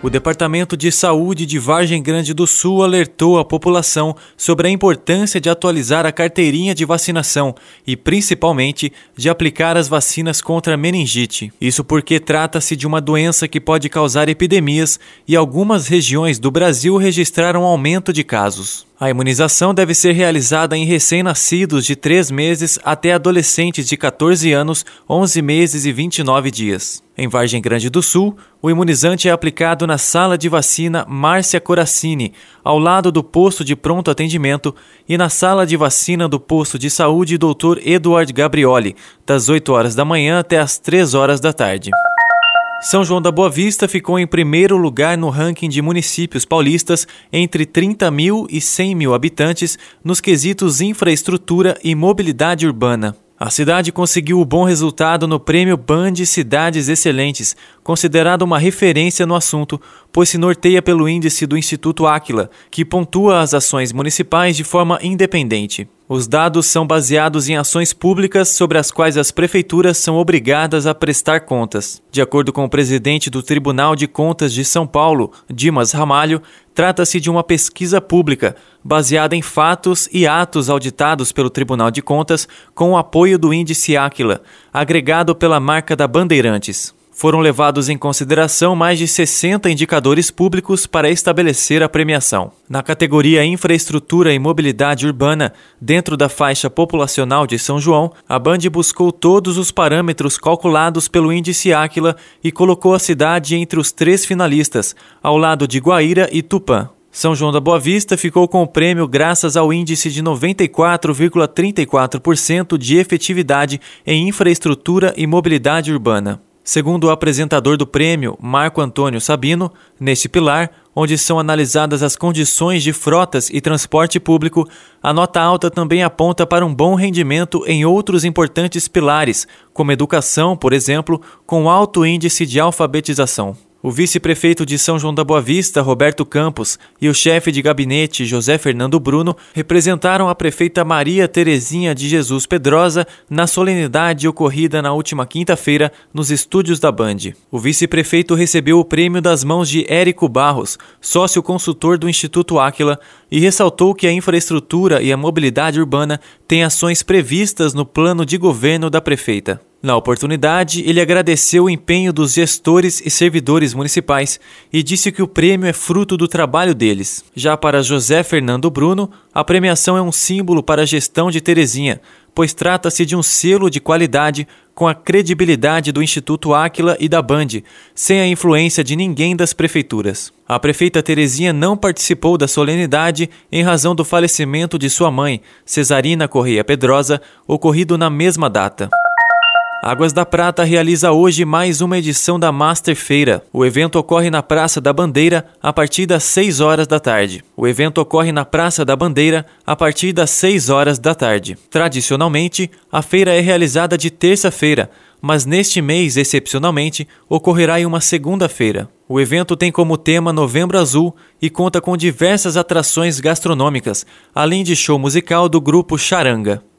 O Departamento de Saúde de Vargem Grande do Sul alertou a população sobre a importância de atualizar a carteirinha de vacinação e, principalmente, de aplicar as vacinas contra a meningite. Isso porque trata-se de uma doença que pode causar epidemias e algumas regiões do Brasil registraram um aumento de casos. A imunização deve ser realizada em recém-nascidos de 3 meses até adolescentes de 14 anos, 11 meses e 29 dias. Em Vargem Grande do Sul, o imunizante é aplicado na sala de vacina Márcia Coracini, ao lado do posto de pronto atendimento, e na sala de vacina do posto de saúde Dr. Eduard Gabrioli, das 8 horas da manhã até as 3 horas da tarde. São João da Boa Vista ficou em primeiro lugar no ranking de municípios paulistas entre 30 mil e 100 mil habitantes nos quesitos infraestrutura e mobilidade urbana. A cidade conseguiu o bom resultado no prêmio Band Cidades Excelentes, considerado uma referência no assunto, pois se norteia pelo índice do Instituto Áquila, que pontua as ações municipais de forma independente. Os dados são baseados em ações públicas sobre as quais as prefeituras são obrigadas a prestar contas. De acordo com o presidente do Tribunal de Contas de São Paulo, Dimas Ramalho, trata-se de uma pesquisa pública baseada em fatos e atos auditados pelo Tribunal de Contas com o apoio do índice Áquila, agregado pela marca da Bandeirantes foram levados em consideração mais de 60 indicadores públicos para estabelecer a premiação. Na categoria Infraestrutura e Mobilidade Urbana, dentro da faixa populacional de São João, a Band buscou todos os parâmetros calculados pelo índice Áquila e colocou a cidade entre os três finalistas, ao lado de Guaíra e Tupã. São João da Boa Vista ficou com o prêmio graças ao índice de 94,34% de efetividade em infraestrutura e mobilidade urbana. Segundo o apresentador do prêmio, Marco Antônio Sabino, neste pilar, onde são analisadas as condições de frotas e transporte público, a nota alta também aponta para um bom rendimento em outros importantes pilares, como educação, por exemplo, com alto índice de alfabetização. O vice-prefeito de São João da Boa Vista, Roberto Campos, e o chefe de gabinete, José Fernando Bruno, representaram a prefeita Maria Terezinha de Jesus Pedrosa na solenidade ocorrida na última quinta-feira nos estúdios da Band. O vice-prefeito recebeu o prêmio das mãos de Érico Barros, sócio consultor do Instituto Áquila, e ressaltou que a infraestrutura e a mobilidade urbana têm ações previstas no plano de governo da prefeita. Na oportunidade, ele agradeceu o empenho dos gestores e servidores municipais e disse que o prêmio é fruto do trabalho deles. Já para José Fernando Bruno, a premiação é um símbolo para a gestão de Terezinha, pois trata-se de um selo de qualidade com a credibilidade do Instituto Áquila e da Band, sem a influência de ninguém das prefeituras. A prefeita Terezinha não participou da solenidade em razão do falecimento de sua mãe, Cesarina Correia Pedrosa, ocorrido na mesma data. Águas da Prata realiza hoje mais uma edição da Master Feira. O evento ocorre na Praça da Bandeira a partir das 6 horas da tarde. O evento ocorre na Praça da Bandeira a partir das 6 horas da tarde. Tradicionalmente, a feira é realizada de terça-feira, mas neste mês, excepcionalmente, ocorrerá em uma segunda-feira. O evento tem como tema Novembro Azul e conta com diversas atrações gastronômicas, além de show musical do grupo Charanga.